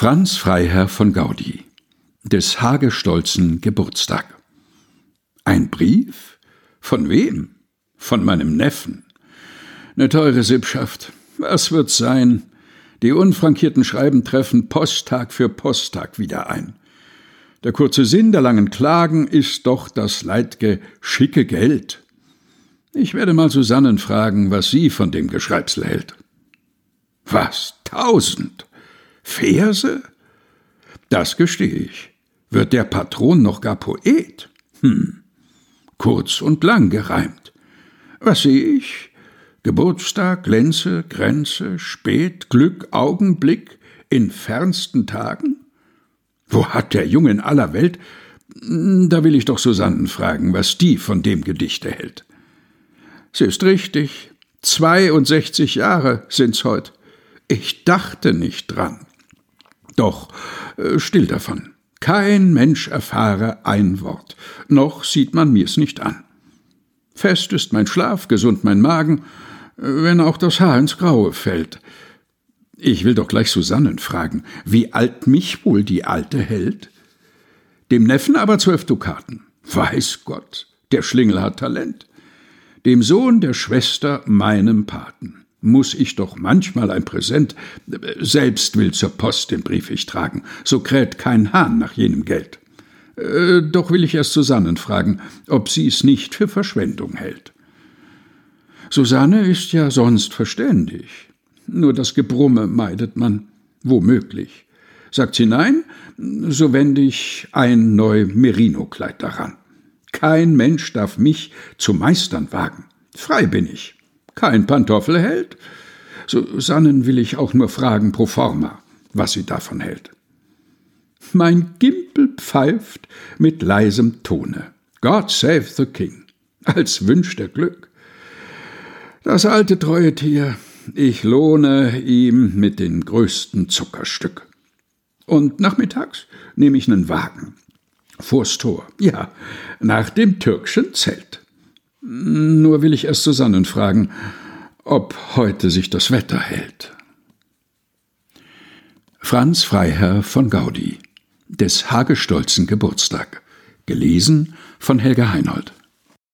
Franz Freiherr von Gaudi des hagestolzen Geburtstag. Ein Brief? Von wem? Von meinem Neffen. Ne teure Sippschaft. Was wird's sein? Die unfrankierten Schreiben treffen Posttag für Posttag wieder ein. Der kurze Sinn der langen Klagen ist doch das leidge schicke Geld. Ich werde mal Susannen fragen, was sie von dem Geschreibsel hält. Was? Tausend? Verse? Das gestehe ich. Wird der Patron noch gar Poet? Hm. Kurz und lang gereimt. Was sehe ich? Geburtstag, Glänze, Grenze, Spät, Glück, Augenblick, in fernsten Tagen? Wo hat der Junge in aller Welt? Da will ich doch Susannen fragen, was die von dem Gedichte hält. Sie ist richtig. 62 Jahre sind's heut. Ich dachte nicht dran. Doch äh, still davon. Kein Mensch erfahre ein Wort, noch sieht man mir's nicht an. Fest ist mein Schlaf, gesund mein Magen, wenn auch das Haar ins Graue fällt. Ich will doch gleich Susannen fragen, wie alt mich wohl die Alte hält? Dem Neffen aber zwölf Dukaten. Weiß Gott, der Schlingel hat Talent. Dem Sohn der Schwester meinem Paten muss ich doch manchmal ein Präsent, selbst will zur Post den Brief ich tragen, so kräht kein Hahn nach jenem Geld. Äh, doch will ich erst Susannen fragen, ob sie es nicht für Verschwendung hält. Susanne ist ja sonst verständig, nur das Gebrumme meidet man, womöglich. Sagt sie nein, so wende ich ein neu Merino-Kleid daran. Kein Mensch darf mich zu meistern wagen. Frei bin ich kein Pantoffel hält? Susannen will ich auch nur fragen pro forma, was sie davon hält. Mein Gimpel pfeift mit leisem Tone. God save the King, als wünscht er Glück. Das alte treue Tier, ich lohne ihm mit den größten Zuckerstück. Und nachmittags nehme ich nen Wagen. Vors Tor, ja, nach dem türkschen Zelt. Nur will ich erst Susannen fragen, ob heute sich das Wetter hält. Franz Freiherr von Gaudi des Hagestolzen Geburtstag gelesen von Helga Heinold